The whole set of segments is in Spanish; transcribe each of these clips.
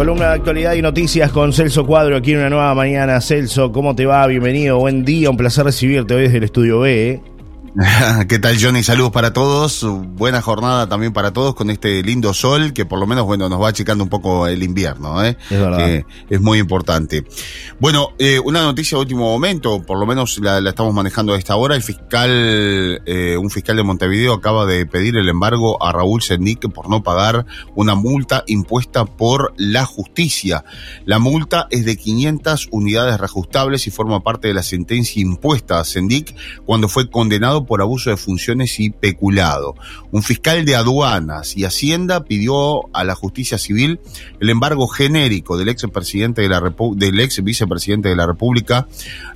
Columna de actualidad y noticias con Celso Cuadro aquí en una nueva mañana. Celso, ¿cómo te va? Bienvenido, buen día, un placer recibirte hoy desde el estudio B. ¿eh? ¿Qué tal Johnny? Saludos para todos. Buena jornada también para todos con este lindo sol que por lo menos bueno nos va achicando un poco el invierno. ¿eh? Es verdad. es muy importante. Bueno, eh, una noticia de último momento, por lo menos la, estamos manejando a esta hora. El fiscal, eh, un fiscal de Montevideo acaba de pedir el embargo a Raúl Sendic por no pagar una multa impuesta por la justicia. La multa es de 500 unidades reajustables y forma parte de la sentencia impuesta a Sendic cuando fue condenado por abuso de funciones y peculado. Un fiscal de aduanas y Hacienda pidió a la justicia civil el embargo genérico del ex presidente de la del ex vicepresidente de la República,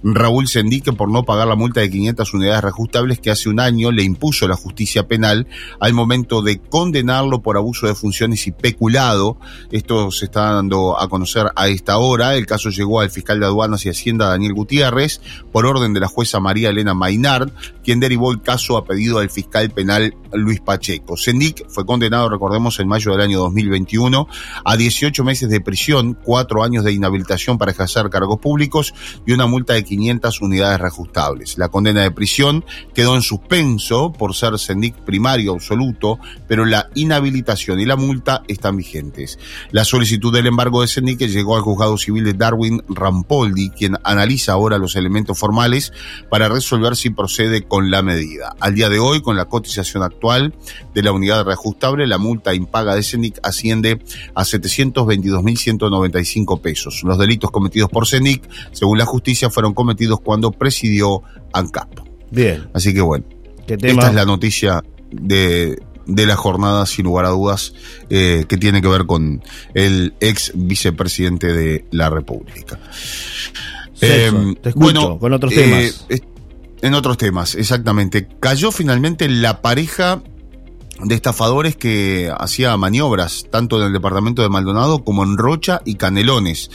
Raúl Sendique, por no pagar la multa de 500 unidades reajustables que hace un año le impuso la justicia penal al momento de condenarlo por abuso de funciones y peculado. Esto se está dando a conocer a esta hora. El caso llegó al fiscal de aduanas y Hacienda, Daniel Gutiérrez, por orden de la jueza María Elena Maynard, quien derivó el caso a pedido del fiscal penal Luis Pacheco. Sendic fue condenado, recordemos, en mayo del año 2021 a 18 meses de prisión, cuatro años de inhabilitación para ejercer cargos públicos y una multa de 500 unidades reajustables. La condena de prisión quedó en suspenso por ser Sendic primario absoluto, pero la inhabilitación y la multa están vigentes. La solicitud del embargo de Sendic llegó al juzgado civil de Darwin Rampoldi, quien analiza ahora los elementos formales para resolver si procede con la medida. Al día de hoy, con la cotización actual de la unidad reajustable, la multa impaga de CENIC asciende a 722.195 pesos. Los delitos cometidos por CENIC, según la justicia, fueron cometidos cuando presidió ANCAP. Bien. Así que bueno, esta es la noticia de, la jornada, sin lugar a dudas, eh, que tiene que ver con el ex vicepresidente de la República. Eh, te escucho, bueno, con otros temas. En otros temas, exactamente. Cayó finalmente la pareja de estafadores que hacía maniobras tanto en el departamento de Maldonado como en Rocha y Canelones.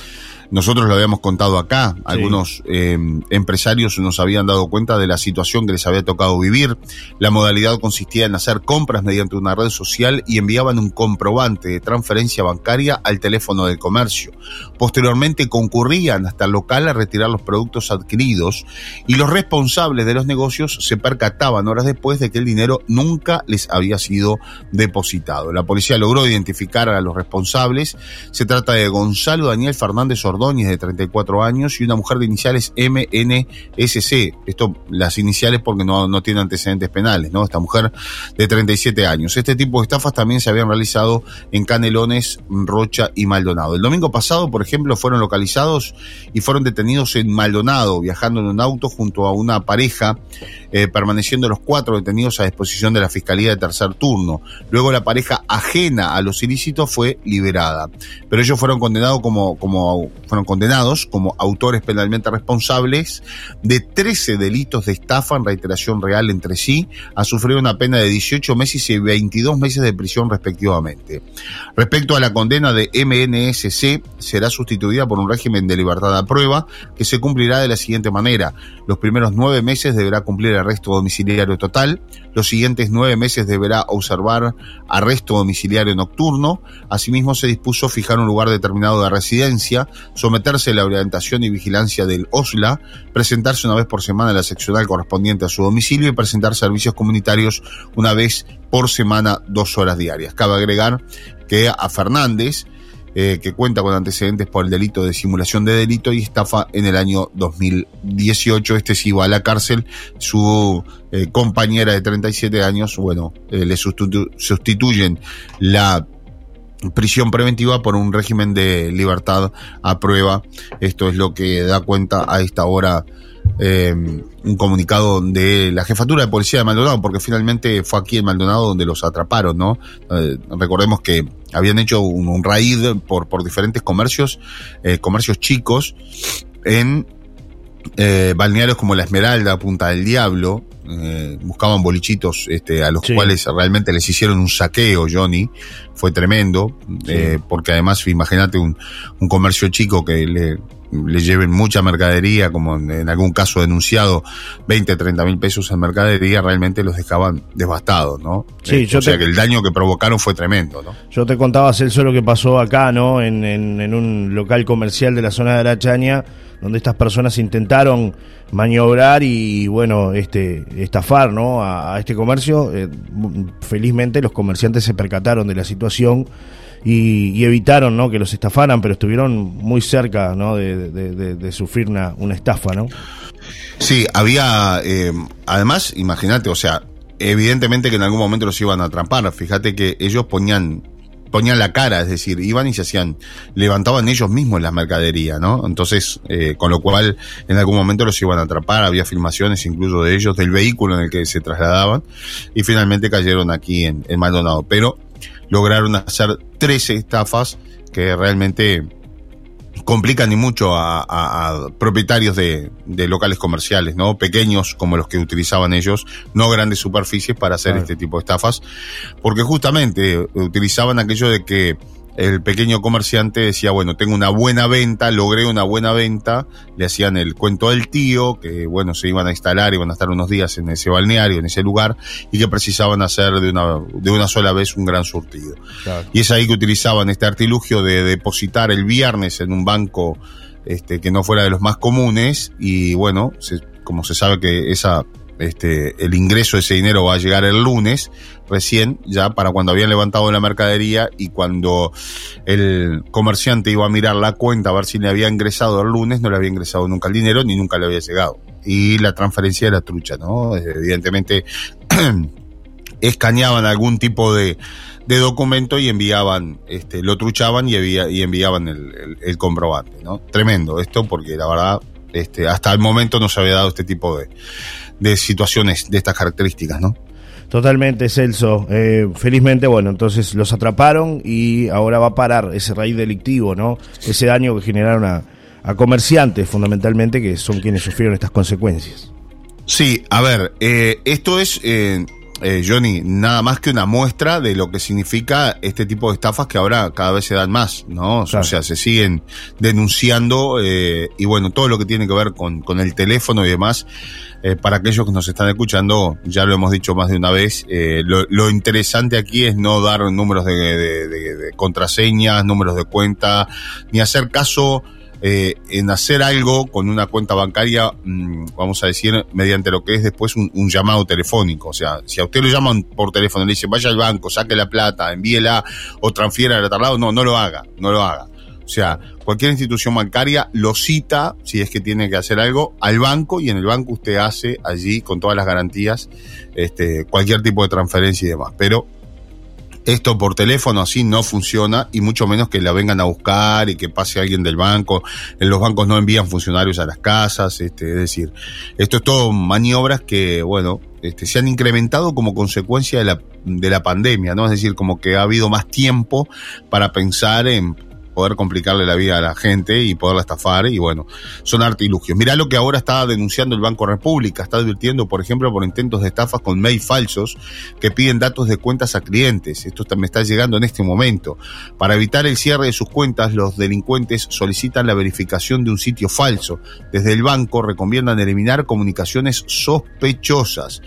Nosotros lo habíamos contado acá, algunos eh, empresarios nos habían dado cuenta de la situación que les había tocado vivir. La modalidad consistía en hacer compras mediante una red social y enviaban un comprobante de transferencia bancaria al teléfono del comercio. Posteriormente concurrían hasta el local a retirar los productos adquiridos y los responsables de los negocios se percataban horas después de que el dinero nunca les había sido depositado. La policía logró identificar a los responsables. Se trata de Gonzalo Daniel Fernández Ordóñez de 34 años, y una mujer de iniciales MNSC. Esto, las iniciales porque no, no tiene antecedentes penales, ¿no? Esta mujer de 37 años. Este tipo de estafas también se habían realizado en Canelones, Rocha y Maldonado. El domingo pasado, por ejemplo, fueron localizados y fueron detenidos en Maldonado, viajando en un auto junto a una pareja, eh, permaneciendo los cuatro detenidos a disposición de la Fiscalía de Tercer Turno. Luego la pareja ajena a los ilícitos fue liberada. Pero ellos fueron condenados como, como fueron condenados como autores penalmente responsables de 13 delitos de estafa en reiteración real entre sí, a sufrir una pena de 18 meses y 22 meses de prisión respectivamente. Respecto a la condena de MNSC, será sustituida por un régimen de libertad a prueba que se cumplirá de la siguiente manera. Los primeros nueve meses deberá cumplir arresto domiciliario total, los siguientes nueve meses deberá observar arresto domiciliario nocturno, asimismo se dispuso fijar un lugar determinado de residencia, someterse a la orientación y vigilancia del OSLA, presentarse una vez por semana a la seccional correspondiente a su domicilio y presentar servicios comunitarios una vez por semana, dos horas diarias. Cabe agregar que a Fernández, eh, que cuenta con antecedentes por el delito de simulación de delito y estafa en el año 2018. Este sí va a la cárcel. Su eh, compañera de 37 años, bueno, eh, le sustituyen la prisión preventiva por un régimen de libertad a prueba. Esto es lo que da cuenta a esta hora eh, un comunicado de la jefatura de policía de Maldonado, porque finalmente fue aquí en Maldonado donde los atraparon, ¿no? Eh, recordemos que habían hecho un, raid por, por diferentes comercios, eh, comercios chicos, en balnearios como La Esmeralda, Punta del Diablo, eh, buscaban bolichitos este, a los cuales realmente les hicieron un saqueo, Johnny. Fue tremendo, eh, porque además, imagínate un, un, comercio chico que le, le lleven mucha mercadería, como en, algún caso denunciado, 20, 30 mil pesos en mercadería, realmente los dejaban devastados, ¿no? Sí, yo o sea que el daño que provocaron fue tremendo, ¿no? Yo te contaba, Celso, lo que pasó acá, ¿no? En, en, un local comercial de la zona de la Chaña, donde estas personas intentaron maniobrar y, bueno, este, estafar, ¿no? A, este comercio. Eh, felizmente los comerciantes se percataron de la situación y, evitaron ¿no? que los estafaran, pero estuvieron muy cerca ¿no? de, sufrir una, una, estafa, ¿no? Sí, había, eh, además, imagínate, o sea, evidentemente que en algún momento los iban a atrapar. Fíjate que ellos ponían ponían la cara, es decir, iban y se hacían, levantaban ellos mismos la mercadería, ¿no? Entonces, eh, con lo cual en algún momento los iban a atrapar, había filmaciones incluso de ellos, del vehículo en el que se trasladaban, y finalmente cayeron aquí en, en Maldonado. Pero lograron hacer 13 estafas que realmente complican y mucho a, propietarios de, locales comerciales, ¿no? Pequeños como los que utilizaban ellos, no grandes superficies para hacer este tipo de estafas, porque justamente utilizaban aquello de que el pequeño comerciante decía, bueno, tengo una buena venta, logré una buena venta, le hacían el cuento del tío, que bueno, se iban a instalar, iban a estar unos días en ese balneario, en ese lugar, y que precisaban hacer de una, de una sola vez un gran surtido. Y es ahí que utilizaban este artilugio de depositar el viernes en un banco este, que no fuera de los más comunes, y bueno, como se sabe que esa este, el ingreso de ese dinero va a llegar el lunes, recién, ya para cuando habían levantado la mercadería y cuando el comerciante iba a mirar la cuenta a ver si le había ingresado el lunes, no le había ingresado nunca el dinero ni nunca le había llegado. Y la transferencia era trucha, ¿no? Evidentemente escaneaban algún tipo de, de documento y enviaban, este, lo truchaban y, y enviaban el, el, comprobante, ¿no? Tremendo esto porque la verdad, este, hasta el momento no se había dado este tipo de, de situaciones de estas características, ¿no? Totalmente, Celso. Eh, felizmente, bueno, entonces los atraparon y ahora va a parar ese raíz delictivo, ¿no? Ese daño que generaron a, comerciantes, fundamentalmente, que son quienes sufrieron estas consecuencias. Sí, a ver, eh, esto es, eh, eh, Johnny, nada más que una muestra de lo que significa este tipo de estafas que ahora cada vez se dan más, ¿no? O sea, se siguen denunciando eh, y bueno, todo lo que tiene que ver con, con el teléfono y demás, eh, para aquellos que nos están escuchando, ya lo hemos dicho más de una vez, eh, lo, lo, interesante aquí es no dar números de, de, de, de contraseñas, números de cuenta, ni hacer caso eh, en hacer algo con una cuenta bancaria, mm, vamos a decir, mediante lo que es después un, llamado telefónico. O sea, si a usted lo llaman por teléfono, le dice vaya al banco, saque la plata, envíela o transfiera al otro lado, no, no lo haga, no lo haga. O sea, cualquier institución bancaria lo cita, si es que tiene que hacer algo, al banco y en el banco usted hace allí con todas las garantías este, cualquier tipo de transferencia y demás. Pero esto por teléfono así no funciona y mucho menos que la vengan a buscar y que pase alguien del banco. En los bancos no envían funcionarios a las casas, este, es decir, esto es todo maniobras que, bueno, este, se han incrementado como consecuencia de la, de la pandemia, ¿no? Es decir, como que ha habido más tiempo para pensar en poder complicarle la vida a la gente y poderla estafar y bueno, son artilugios. Mirá lo que ahora está denunciando el Banco República, está advirtiendo, por ejemplo, por intentos de estafas con mail falsos que piden datos de cuentas a clientes. Esto me está llegando en este momento. Para evitar el cierre de sus cuentas, los delincuentes solicitan la verificación de un sitio falso. Desde el banco recomiendan eliminar comunicaciones sospechosas.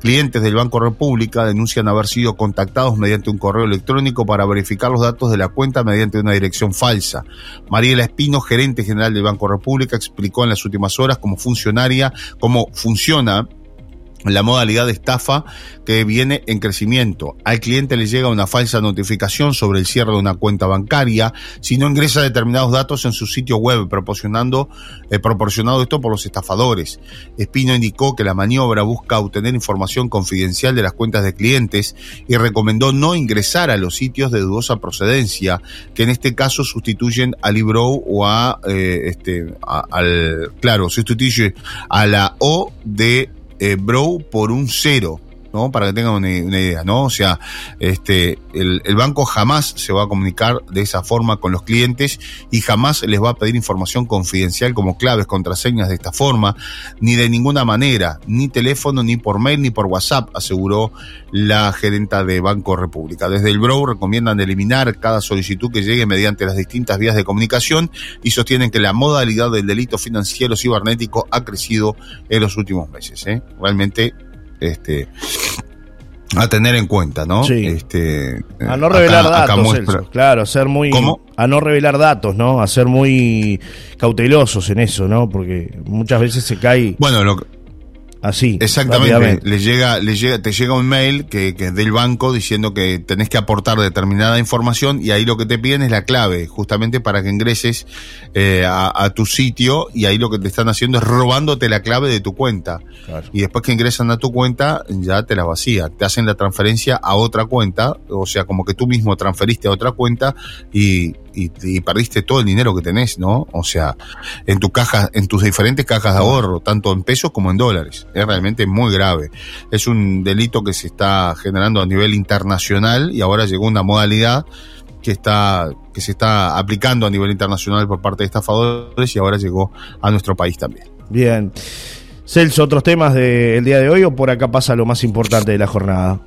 Clientes del Banco República denuncian haber sido contactados mediante un correo electrónico para verificar los datos de la cuenta mediante una dirección falsa. Mariela Espino, gerente general del Banco República, explicó en las últimas horas como funcionaria cómo funciona la modalidad de estafa que viene en crecimiento. Al cliente le llega una falsa notificación sobre el cierre de una cuenta bancaria si no ingresa determinados datos en su sitio web, proporcionando, eh, proporcionado esto por los estafadores. Espino indicó que la maniobra busca obtener información confidencial de las cuentas de clientes y recomendó no ingresar a los sitios de dudosa procedencia, que en este caso sustituyen a Libro o a, eh, este, al, claro, sustituye a la O de eh, Bro por un cero. ¿No? Para que tengan una, idea, ¿no? O sea, este, el, banco jamás se va a comunicar de esa forma con los clientes y jamás les va a pedir información confidencial como claves, contraseñas de esta forma, ni de ninguna manera, ni teléfono, ni por mail, ni por WhatsApp, aseguró la gerenta de Banco República. Desde el Brow recomiendan eliminar cada solicitud que llegue mediante las distintas vías de comunicación y sostienen que la modalidad del delito financiero cibernético ha crecido en los últimos meses. ¿eh? Realmente este a tener en cuenta, ¿no? Sí. Este, a no revelar datos, claro, a ser muy a no revelar datos, ¿no? A ser muy cautelosos en eso, ¿no? Porque muchas veces se cae Bueno, lo Así. Exactamente. Le llega, le llega, te llega un mail que, que del banco diciendo que tenés que aportar determinada información y ahí lo que te piden es la clave, justamente para que ingreses eh, a, tu sitio y ahí lo que te están haciendo es robándote la clave de tu cuenta. Y después que ingresan a tu cuenta, ya te la vacía. Te hacen la transferencia a otra cuenta, o sea, como que tú mismo transferiste a otra cuenta y y, perdiste todo el dinero que tenés, ¿no? O sea, en tu caja, en tus diferentes cajas de ahorro, tanto en pesos como en dólares. Es realmente muy grave. Es un delito que se está generando a nivel internacional y ahora llegó una modalidad que está que se está aplicando a nivel internacional por parte de estafadores y ahora llegó a nuestro país también. Bien. Celso, ¿otros temas del día de hoy o por acá pasa lo más importante de la jornada?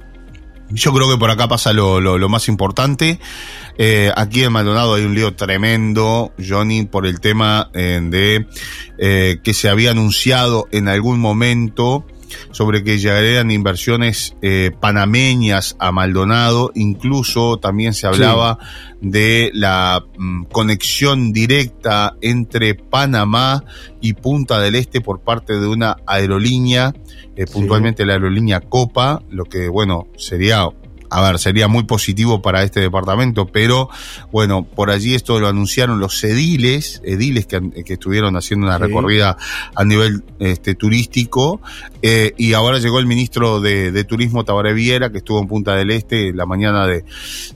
Yo creo que por acá pasa lo, lo, más importante. Eh, aquí en Maldonado hay un lío tremendo, Johnny, por el tema eh, de eh, que se había anunciado en algún momento sobre que llegarían inversiones eh, panameñas a Maldonado, incluso también se hablaba de la mm, conexión directa entre Panamá y Punta del Este por parte de una aerolínea, eh, puntualmente la aerolínea Copa, lo que bueno sería a ver, sería muy positivo para este departamento, pero bueno, por allí esto lo anunciaron los ediles, ediles que, estuvieron haciendo una recorrida a nivel este, turístico, eh, y ahora llegó el ministro de, Turismo Tabaré Viera, que estuvo en Punta del Este la mañana de,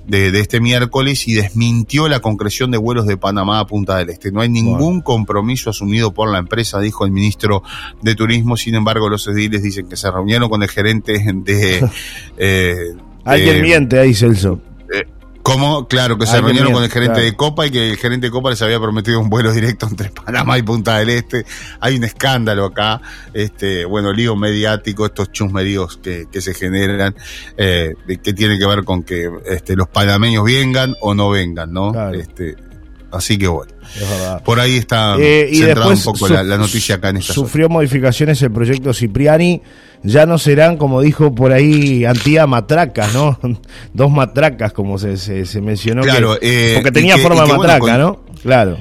de, este miércoles y desmintió la concreción de vuelos de Panamá a Punta del Este. No hay ningún compromiso asumido por la empresa, dijo el ministro de Turismo, sin embargo los ediles dicen que se reunieron con el gerente de... Eh, Alguien eh, miente ahí, Celso. Eh, ¿Cómo? Claro, que se reunieron con el gerente de Copa y que el gerente de Copa les había prometido un vuelo directo entre Panamá y Punta del Este. Hay un escándalo acá, este, bueno, lío mediático, estos chusmeríos que, que se generan, eh, que tiene que ver con que este, los panameños vengan o no vengan, ¿no? Este, así que bueno. Por ahí está eh, centrada un poco la, noticia acá en esta Sufrió modificaciones el proyecto Cipriani ya no serán, como dijo por ahí, Antía matracas, ¿no? Dos matracas, como se, se, mencionó. Claro, eh, porque tenía forma de matraca, ¿no? Claro.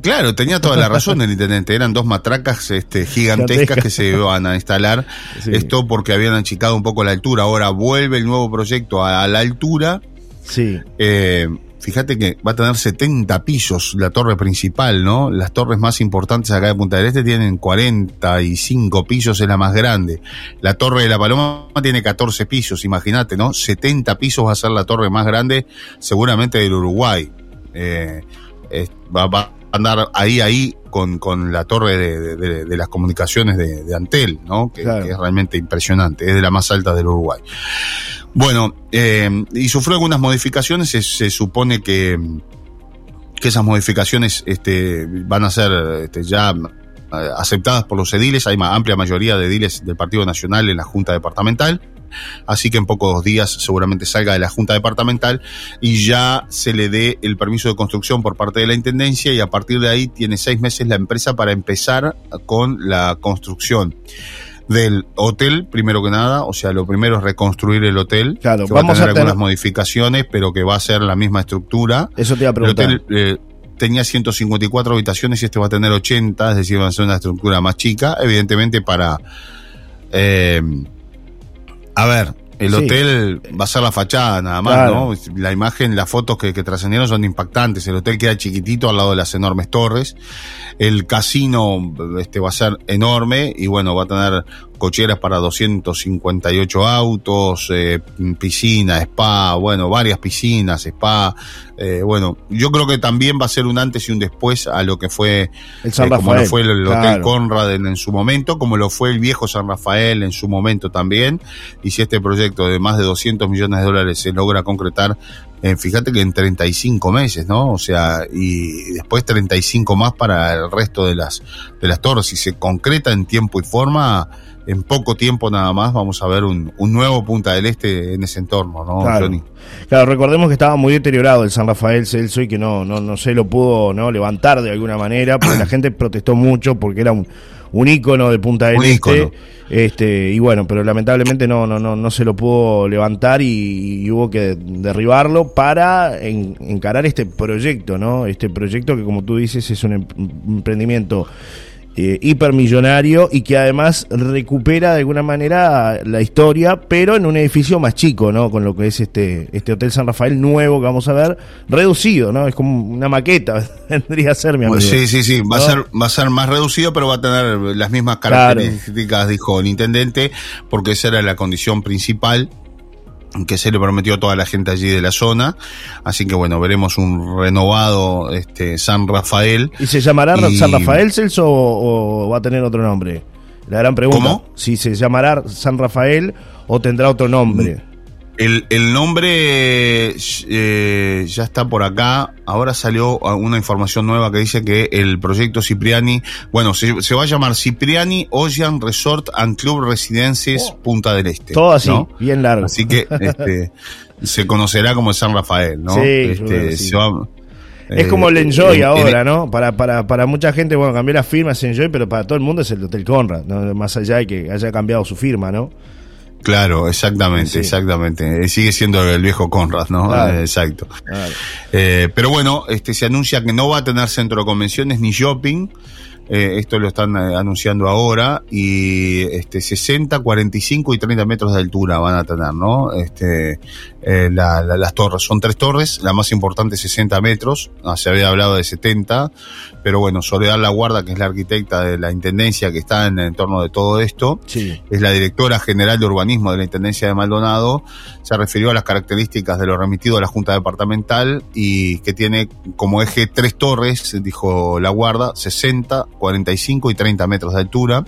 claro, tenía toda la razón el intendente. Eran dos matracas este, gigantescas que se iban a instalar. Esto porque habían achicado un poco la altura. Ahora vuelve el nuevo proyecto a, la altura. Sí. Eh, fíjate que va a tener 70 pisos la torre principal, ¿no? Las torres más importantes acá de Punta del Este tienen 45 pisos, es la más grande. La torre de la Paloma tiene 14 pisos, imagínate, ¿no? 70 pisos va a ser la torre más grande seguramente del Uruguay. Eh, va, a andar ahí, ahí con, con la torre de, las comunicaciones de, Antel, ¿no? Que, que, es realmente impresionante, es de la más alta del Uruguay. Bueno, eh, y sufrió algunas modificaciones, se, supone que, que esas modificaciones este, van a ser este, ya eh, aceptadas por los ediles, hay una amplia mayoría de ediles del Partido Nacional en la Junta Departamental, así que en pocos días seguramente salga de la Junta Departamental y ya se le dé el permiso de construcción por parte de la Intendencia y a partir de ahí tiene seis meses la empresa para empezar con la construcción del hotel, primero que nada, o sea, lo primero es reconstruir el hotel. Claro, que vamos va a tener algunas modificaciones, pero que va a ser la misma estructura. Eso te iba a preguntar. El hotel eh, tenía 154 habitaciones y este va a tener 80, es decir, va a ser una estructura más chica, evidentemente para... Eh, a ver, El hotel va a ser la fachada nada más, ¿no? La imagen, las fotos que, que, trascendieron son impactantes. El hotel queda chiquitito al lado de las enormes torres. El casino este, va a ser enorme y bueno, va a tener cocheras para 258 autos, eh, piscina, spa, bueno, varias piscinas, spa. Eh, bueno, yo creo que también va a ser un antes y un después a lo que fue el San Rafael, como lo fue el, Hotel Conrad en, su momento, como lo fue el viejo San Rafael en su momento también. Y si este proyecto de más de 200 millones de dólares se logra concretar, eh, fíjate que en 35 meses, ¿no? O sea, y después 35 más para el resto de las, de las torres. Si se concreta en tiempo y forma, en poco tiempo nada más vamos a ver un, un nuevo Punta del Este en ese entorno, ¿no, claro. Claro, recordemos que estaba muy deteriorado el San Rafael Celso y que no, no, no se lo pudo no levantar de alguna manera, porque la gente protestó mucho porque era un, un ícono de Punta del Este. Este, y bueno, pero lamentablemente no, no, no, no se lo pudo levantar y, hubo que derribarlo para encarar este proyecto, ¿no? Este proyecto que como tú dices es un em, emprendimiento eh, hipermillonario y que además recupera de alguna manera la historia, pero en un edificio más chico, ¿no? Con lo que es este, este Hotel San Rafael nuevo que vamos a ver, reducido, ¿no? Es como una maqueta, vendría a ser mi amigo. Sí, sí, sí, va, a ser, va a ser más reducido, pero va a tener las mismas características, dijo el intendente, porque esa era la condición principal que se le prometió a toda la gente allí de la zona. Así que bueno, veremos un renovado este, San Rafael. ¿Y se llamará San Rafael Celso o, va a tener otro nombre? La gran pregunta. ¿Cómo? Si se llamará San Rafael o tendrá otro nombre. El, el nombre eh, ya está por acá. Ahora salió una información nueva que dice que el proyecto Cipriani, bueno, se, va a llamar Cipriani Ocean Resort and Club Residences oh. Punta del Este. Todo así, bien largo. Así que este, se conocerá como San Rafael, ¿no? Sí, este, es como el eh, Enjoy ahora, ¿no? Para, para, para mucha gente, bueno, cambió la firma, es Enjoy, pero para todo el mundo es el Hotel Conrad, ¿no? más allá de que haya cambiado su firma, ¿no? Claro, exactamente, exactamente. Eh, sigue siendo el viejo Conrad, ¿no? Eh, exacto. Eh, pero bueno, este se anuncia que no va a tener centro de convenciones ni shopping. Esto lo están anunciando ahora y este 60, 45 y 30 metros de altura van a tener, ¿no? Este las torres. Son tres torres, la más importante 60 metros, ah, se había hablado de 70, pero bueno, Soledad La Guarda, que es la arquitecta de la Intendencia que está en el entorno de todo esto, es la directora general de urbanismo de la Intendencia de Maldonado, se refirió a las características de lo remitido a la Junta Departamental y que tiene como eje tres torres, dijo La Guarda, 60, 45 y 30 metros de altura.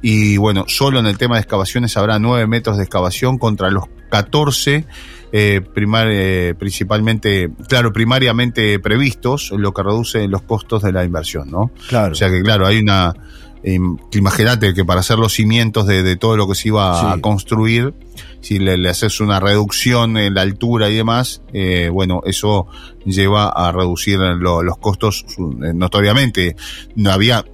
Y bueno, solo en el tema de excavaciones habrá 9 metros de excavación contra los 14 eh, eh, principalmente, claro, primariamente previstos, lo que reduce los costos de la inversión, ¿no? Claro. O sea que, claro, hay una. Eh, imagínate que para hacer los cimientos de, todo lo que se iba a construir, si le, haces una reducción en la altura y demás, eh, bueno, eso lleva a reducir los costos notoriamente. No había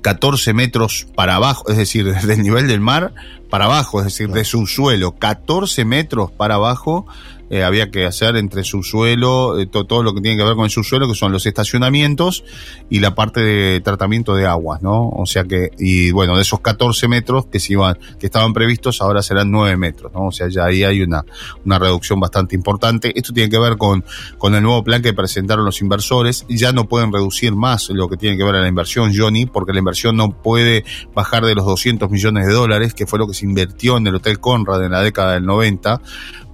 14 metros para abajo, es decir, desde el nivel del mar para abajo, es decir, de su suelo, 14 metros para abajo, eh, había que hacer entre subsuelo, eh, todo lo que tiene que ver con el subsuelo, que son los estacionamientos y la parte de tratamiento de aguas, ¿no? O sea que, y bueno, de esos 14 metros que se iban, que estaban previstos, ahora serán 9 metros, ¿no? O sea, ya ahí hay una, una reducción bastante importante. Esto tiene que ver con, con el nuevo plan que presentaron los inversores. Ya no pueden reducir más lo que tiene que ver a la inversión, Johnny, porque la inversión no puede bajar de los 200 millones de dólares, que fue lo que se invirtió en el Hotel Conrad en la década del 90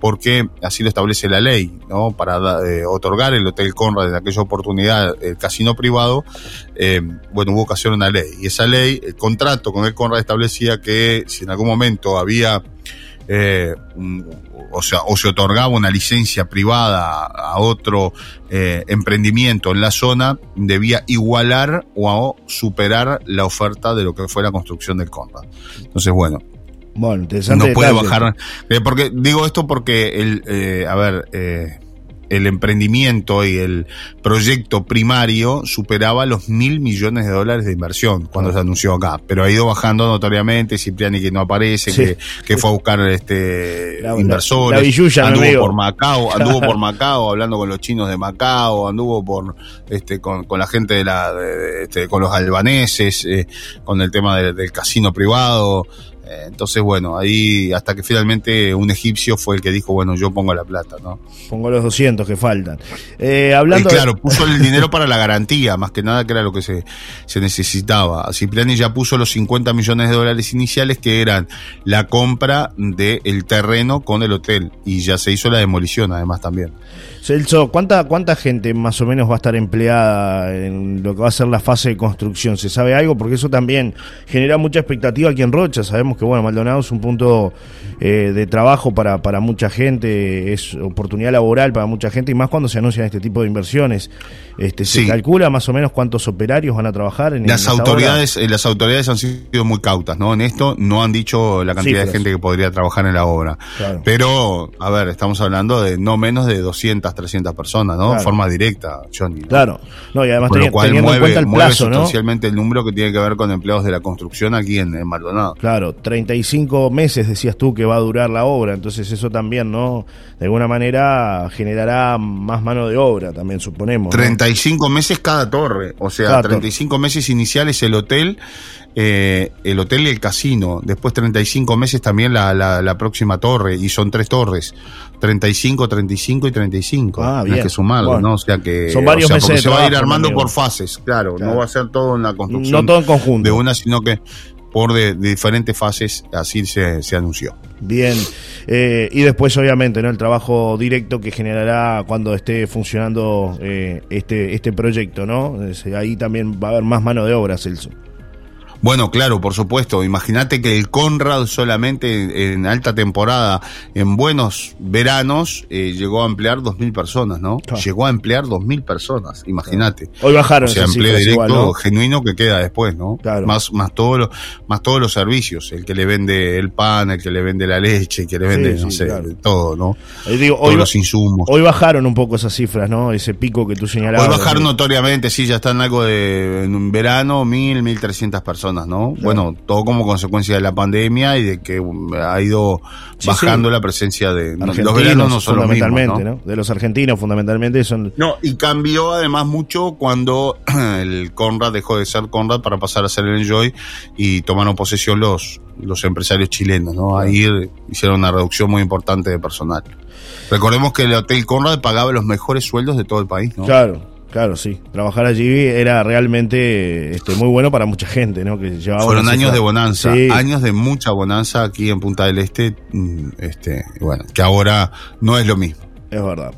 porque así lo establece la ley, ¿no? Para eh, otorgar el Hotel Conrad en aquella oportunidad, el casino privado, eh, bueno, hubo ocasión una ley. Y esa ley, el contrato con el Conrad establecía que si en algún momento había, eh, o sea, o se otorgaba una licencia privada a otro emprendimiento en la zona, debía igualar o superar la oferta de lo que fue la construcción del Conrad. Entonces, bueno, bueno, interesante. No puede bajar. Eh, porque digo esto porque el, eh, a ver, eh, el emprendimiento y el proyecto primario superaba los mil millones de dólares de inversión cuando se anunció acá, pero ha ido bajando notoriamente, Cipriani que no aparece, que, que, fue a buscar este inversores, anduvo por Macao, anduvo por Macao hablando con los chinos de Macao, anduvo por este con, con la gente de la este, con los albaneses, con el tema del casino privado, Eh, entonces, bueno, ahí hasta que finalmente un egipcio fue el que dijo, bueno, yo pongo la plata, ¿no? Pongo los 200 que faltan. Eh, hablando y claro, puso el dinero para la garantía, más que nada que era lo que se, se necesitaba. Cipriani ya puso los 50 millones de dólares iniciales que eran la compra del terreno con el hotel y ya se hizo la demolición además también. Celso, ¿cuánta, ¿cuánta gente más o menos va a estar empleada en lo que va a ser la fase de construcción? ¿Se sabe algo? Porque eso también genera mucha expectativa aquí en Rocha. Sabemos que, bueno, Maldonado es un punto eh, de trabajo para, para mucha gente, es oportunidad laboral para mucha gente y más cuando se anuncian este tipo de inversiones. Este, ¿Se calcula más o menos cuántos operarios van a trabajar en Las autoridades eh, las autoridades han sido muy cautas, ¿no? En esto no han dicho la cantidad de gente que podría trabajar en la obra. Pero, a ver, estamos hablando de no menos de 200 300 personas, ¿no? De forma directa, Johnny. Claro. No, y además lo cual teniendo mueve, en cuenta el plazo, ¿no? el número que tiene que ver con empleados de la construcción aquí en, Maldonado. Claro, 35 meses decías tú que va a durar la obra, entonces eso también, ¿no? De alguna manera generará más mano de obra también, suponemos. 35 meses cada torre, o sea, 35 meses iniciales el hotel eh, el hotel y el casino. Después 35 meses también la, la, próxima torre, y son tres torres. 35, 35 y 35. Ah, bien. que sumarlo, ¿no? O sea que. Son varios meses. se va a ir armando por fases, claro, No va a ser todo en la construcción. No todo en conjunto. De una, sino que por de, diferentes fases, así se, se anunció. Bien, eh, y después obviamente ¿no? el trabajo directo que generará cuando esté funcionando eh, este, este proyecto, ¿no? Ahí también va a haber más mano de obra, Celso. Bueno, claro, por supuesto. Imagínate que el Conrad solamente en alta temporada, en buenos veranos, eh, llegó a emplear 2.000 personas, ¿no? Llegó a emplear 2.000 personas, imagínate. Hoy bajaron. O sea, empleo directo genuino que queda después, ¿no? Claro. Más, más, todo lo, más todos los servicios. El que le vende el pan, el que le vende la leche, el que le vende, no sé, todo, ¿no? digo, todos los insumos. Hoy bajaron un poco esas cifras, ¿no? Ese pico que tú señalabas. Hoy bajaron notoriamente, sí, ya están algo de, en un verano, 1.000, 1.300 personas. ¿No? Bueno, todo como consecuencia de la pandemia y de que ha ido bajando la presencia de los veranos no son fundamentalmente, ¿no? De los argentinos fundamentalmente son No, y cambió además mucho cuando el Conrad dejó de ser Conrad para pasar a ser el Enjoy y tomaron posesión los los empresarios chilenos, ¿no? Ahí hicieron una reducción muy importante de personal. Recordemos que el Hotel Conrad pagaba los mejores sueldos de todo el país, ¿no? Claro. Claro, sí. Trabajar allí era realmente este, muy bueno para mucha gente, ¿no? Que Fueron años de bonanza, años de mucha bonanza aquí en Punta del Este, mm, este, bueno, que ahora no es lo mismo. Es verdad.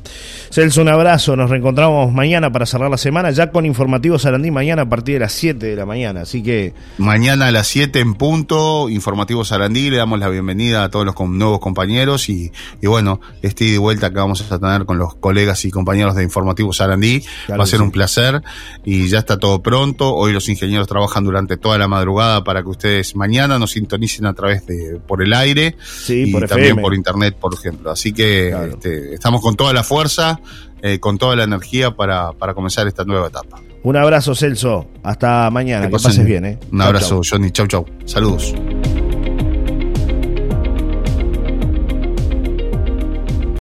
Celso, un abrazo. Nos reencontramos mañana para cerrar la semana, ya con Informativo Sarandí, mañana a partir de las 7 de la mañana. Así que. Mañana a las 7 en punto, Informativo Sarandí. Le damos la bienvenida a todos los nuevos compañeros y, y bueno, este ida y vuelta que vamos a tener con los colegas y compañeros de Informativo Sarandí. Va a ser un placer y ya está todo pronto. Hoy los ingenieros trabajan durante toda la madrugada para que ustedes mañana nos sintonicen a través de por el aire y también por internet, por ejemplo. Así que este, estamos con toda la fuerza, eh, con toda la energía para, para, comenzar esta nueva etapa. Un abrazo, Celso. Hasta mañana. Que, pases bien. ¿eh? Un abrazo, Johnny. Chau, chau. Saludos.